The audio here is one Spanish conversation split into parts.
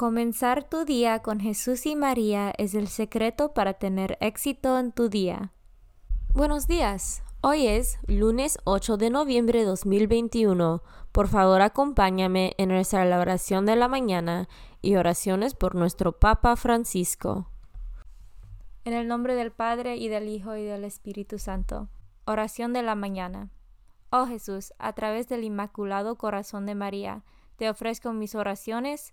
Comenzar tu día con Jesús y María es el secreto para tener éxito en tu día. Buenos días. Hoy es lunes 8 de noviembre de 2021. Por favor, acompáñame en nuestra oración de la mañana y oraciones por nuestro Papa Francisco. En el nombre del Padre y del Hijo y del Espíritu Santo. Oración de la mañana. Oh Jesús, a través del Inmaculado Corazón de María, te ofrezco mis oraciones,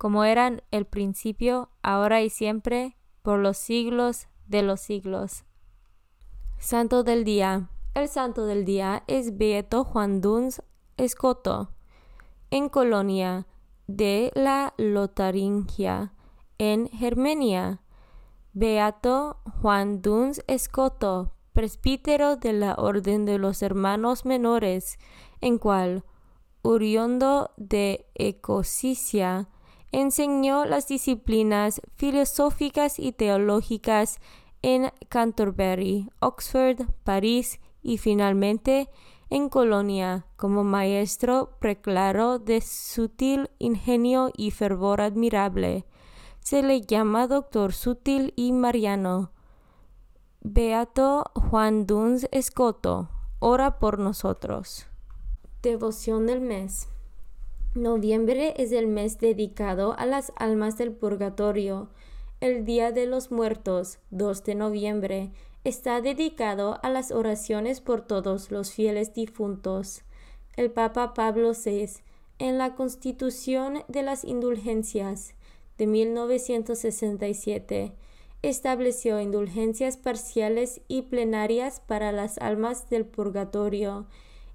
como eran el principio, ahora y siempre, por los siglos de los siglos. Santo del Día. El santo del día es Beato Juan Duns Escoto, en Colonia de la Lotaringia, en Germania. Beato Juan Duns Escoto, presbítero de la Orden de los Hermanos Menores, en cual, Uriondo de Ecosicia, Enseñó las disciplinas filosóficas y teológicas en Canterbury, Oxford, París y finalmente en Colonia como maestro preclaro de sutil ingenio y fervor admirable. Se le llama doctor sutil y mariano. Beato Juan Duns Escoto, ora por nosotros. Devoción del mes. Noviembre es el mes dedicado a las almas del purgatorio. El Día de los Muertos, 2 de noviembre, está dedicado a las oraciones por todos los fieles difuntos. El Papa Pablo VI, en la Constitución de las Indulgencias de 1967, estableció indulgencias parciales y plenarias para las almas del purgatorio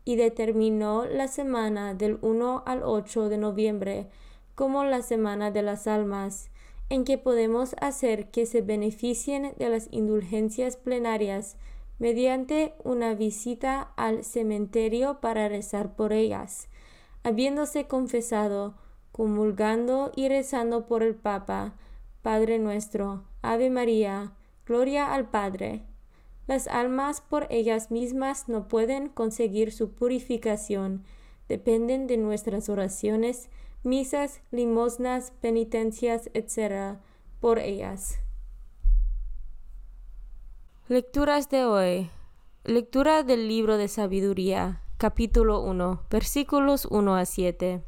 y determinó la semana del 1 al 8 de noviembre como la Semana de las Almas, en que podemos hacer que se beneficien de las indulgencias plenarias mediante una visita al cementerio para rezar por ellas, habiéndose confesado, comulgando y rezando por el Papa, Padre nuestro, Ave María, Gloria al Padre, las almas por ellas mismas no pueden conseguir su purificación, dependen de nuestras oraciones, misas, limosnas, penitencias, etc. por ellas. Lecturas de hoy. Lectura del libro de sabiduría, capítulo 1, versículos 1 a 7.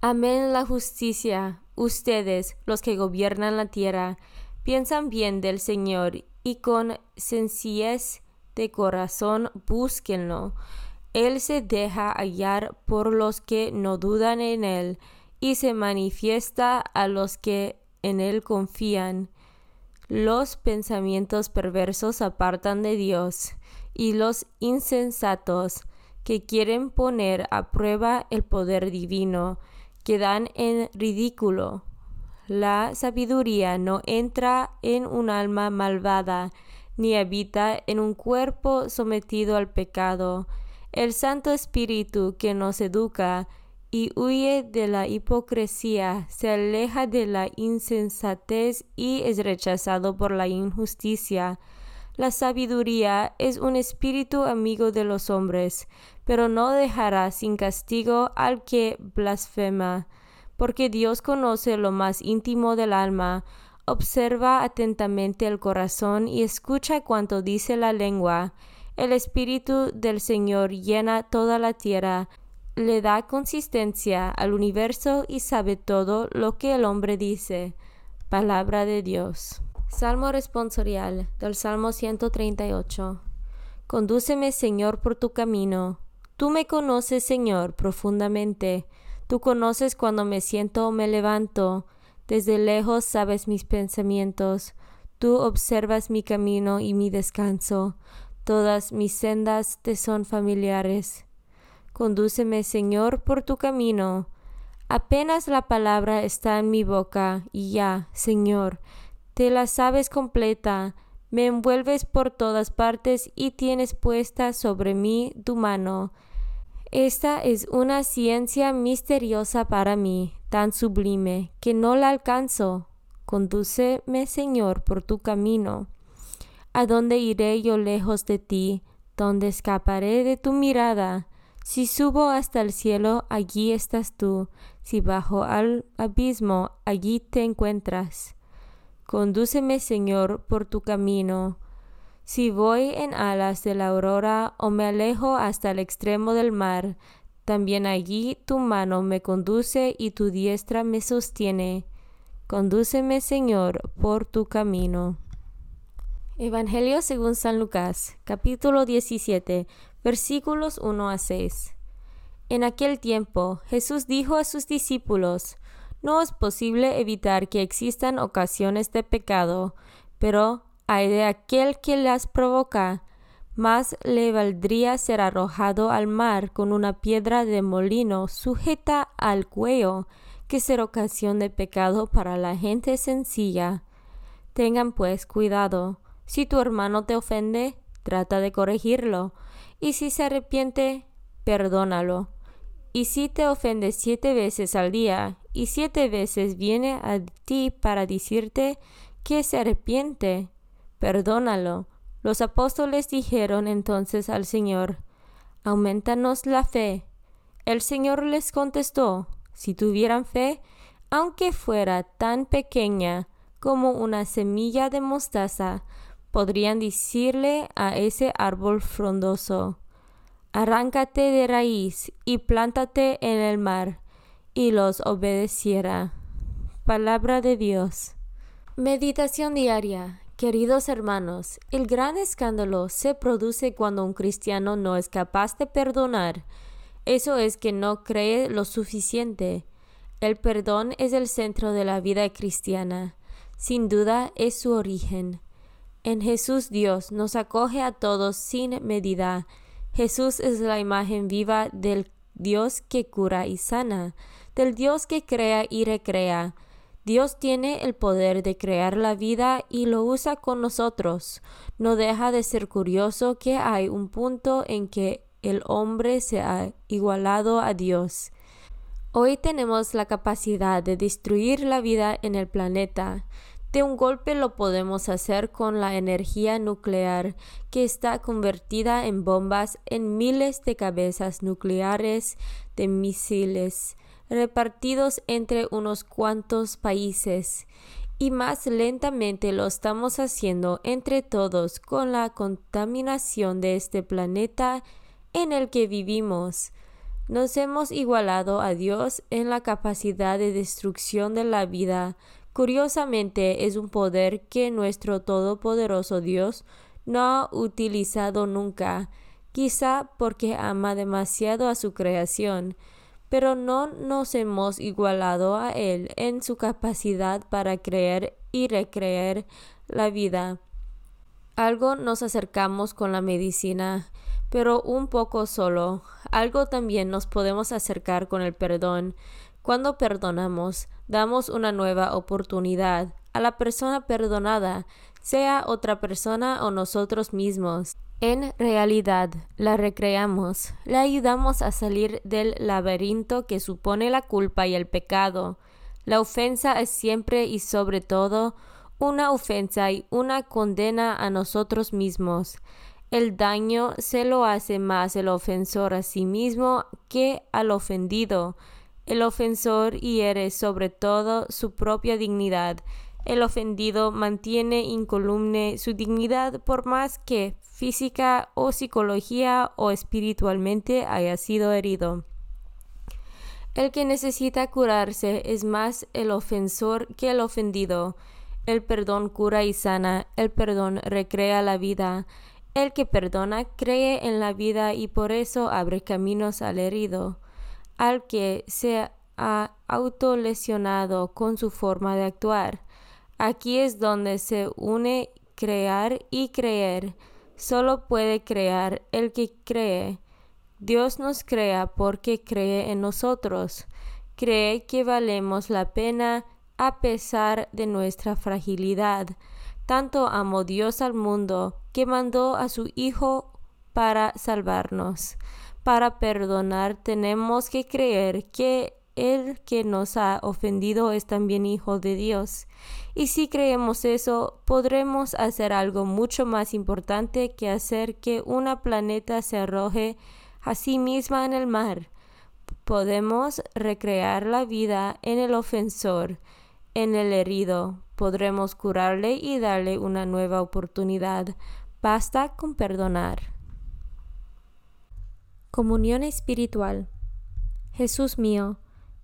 Amén la justicia, ustedes, los que gobiernan la tierra, piensan bien del Señor y con sencillez de corazón búsquenlo. Él se deja hallar por los que no dudan en él y se manifiesta a los que en él confían. Los pensamientos perversos apartan de Dios, y los insensatos que quieren poner a prueba el poder divino quedan en ridículo. La sabiduría no entra en un alma malvada, ni habita en un cuerpo sometido al pecado. El Santo Espíritu que nos educa y huye de la hipocresía, se aleja de la insensatez y es rechazado por la injusticia. La sabiduría es un espíritu amigo de los hombres, pero no dejará sin castigo al que blasfema, porque Dios conoce lo más íntimo del alma, observa atentamente el corazón y escucha cuanto dice la lengua. El Espíritu del Señor llena toda la tierra, le da consistencia al universo y sabe todo lo que el hombre dice. Palabra de Dios. Salmo responsorial del Salmo 138. Condúceme, Señor, por tu camino. Tú me conoces, Señor, profundamente. Tú conoces cuando me siento o me levanto. Desde lejos sabes mis pensamientos. Tú observas mi camino y mi descanso. Todas mis sendas te son familiares. Condúceme, Señor, por tu camino. Apenas la palabra está en mi boca, y ya, Señor, te la sabes completa, me envuelves por todas partes y tienes puesta sobre mí tu mano. Esta es una ciencia misteriosa para mí, tan sublime, que no la alcanzo. Condúceme, Señor, por tu camino. ¿A dónde iré yo lejos de ti? ¿Dónde escaparé de tu mirada? Si subo hasta el cielo, allí estás tú, si bajo al abismo, allí te encuentras. Condúceme, Señor, por tu camino. Si voy en alas de la aurora o me alejo hasta el extremo del mar, también allí tu mano me conduce y tu diestra me sostiene. Condúceme, Señor, por tu camino. Evangelio según San Lucas, capítulo 17, versículos 1 a 6. En aquel tiempo Jesús dijo a sus discípulos, No es posible evitar que existan ocasiones de pecado, pero hay de aquel que las provoca, más le valdría ser arrojado al mar con una piedra de molino sujeta al cuello que ser ocasión de pecado para la gente sencilla. Tengan pues cuidado. Si tu hermano te ofende, trata de corregirlo y si se arrepiente, perdónalo. Y si te ofende siete veces al día, y siete veces viene a ti para decirte que se arrepiente, perdónalo. Los apóstoles dijeron entonces al Señor, Aumentanos la fe. El Señor les contestó, si tuvieran fe, aunque fuera tan pequeña como una semilla de mostaza, podrían decirle a ese árbol frondoso, arráncate de raíz y plántate en el mar, y los obedeciera. Palabra de Dios. Meditación diaria. Queridos hermanos, el gran escándalo se produce cuando un cristiano no es capaz de perdonar. Eso es que no cree lo suficiente. El perdón es el centro de la vida cristiana. Sin duda es su origen. En Jesús Dios nos acoge a todos sin medida. Jesús es la imagen viva del Dios que cura y sana, del Dios que crea y recrea. Dios tiene el poder de crear la vida y lo usa con nosotros. No deja de ser curioso que hay un punto en que el hombre se ha igualado a Dios. Hoy tenemos la capacidad de destruir la vida en el planeta. De un golpe lo podemos hacer con la energía nuclear, que está convertida en bombas en miles de cabezas nucleares de misiles repartidos entre unos cuantos países. Y más lentamente lo estamos haciendo entre todos con la contaminación de este planeta en el que vivimos. Nos hemos igualado a Dios en la capacidad de destrucción de la vida, Curiosamente, es un poder que nuestro todopoderoso Dios no ha utilizado nunca, quizá porque ama demasiado a su creación, pero no nos hemos igualado a Él en su capacidad para creer y recrear la vida. Algo nos acercamos con la medicina, pero un poco solo. Algo también nos podemos acercar con el perdón. Cuando perdonamos, damos una nueva oportunidad a la persona perdonada, sea otra persona o nosotros mismos. En realidad, la recreamos, le ayudamos a salir del laberinto que supone la culpa y el pecado. La ofensa es siempre y sobre todo una ofensa y una condena a nosotros mismos. El daño se lo hace más el ofensor a sí mismo que al ofendido. El ofensor hiere sobre todo su propia dignidad. El ofendido mantiene incolume su dignidad por más que física o psicología o espiritualmente haya sido herido. El que necesita curarse es más el ofensor que el ofendido. El perdón cura y sana, el perdón recrea la vida. El que perdona cree en la vida y por eso abre caminos al herido, al que se ha autolesionado con su forma de actuar. Aquí es donde se une crear y creer. Solo puede crear el que cree. Dios nos crea porque cree en nosotros. Cree que valemos la pena a pesar de nuestra fragilidad. Tanto amó Dios al mundo que mandó a su Hijo para salvarnos. Para perdonar tenemos que creer que el que nos ha ofendido es también hijo de Dios. Y si creemos eso, podremos hacer algo mucho más importante que hacer que una planeta se arroje a sí misma en el mar. Podemos recrear la vida en el ofensor, en el herido, podremos curarle y darle una nueva oportunidad. Basta con perdonar. Comunión espiritual. Jesús mío,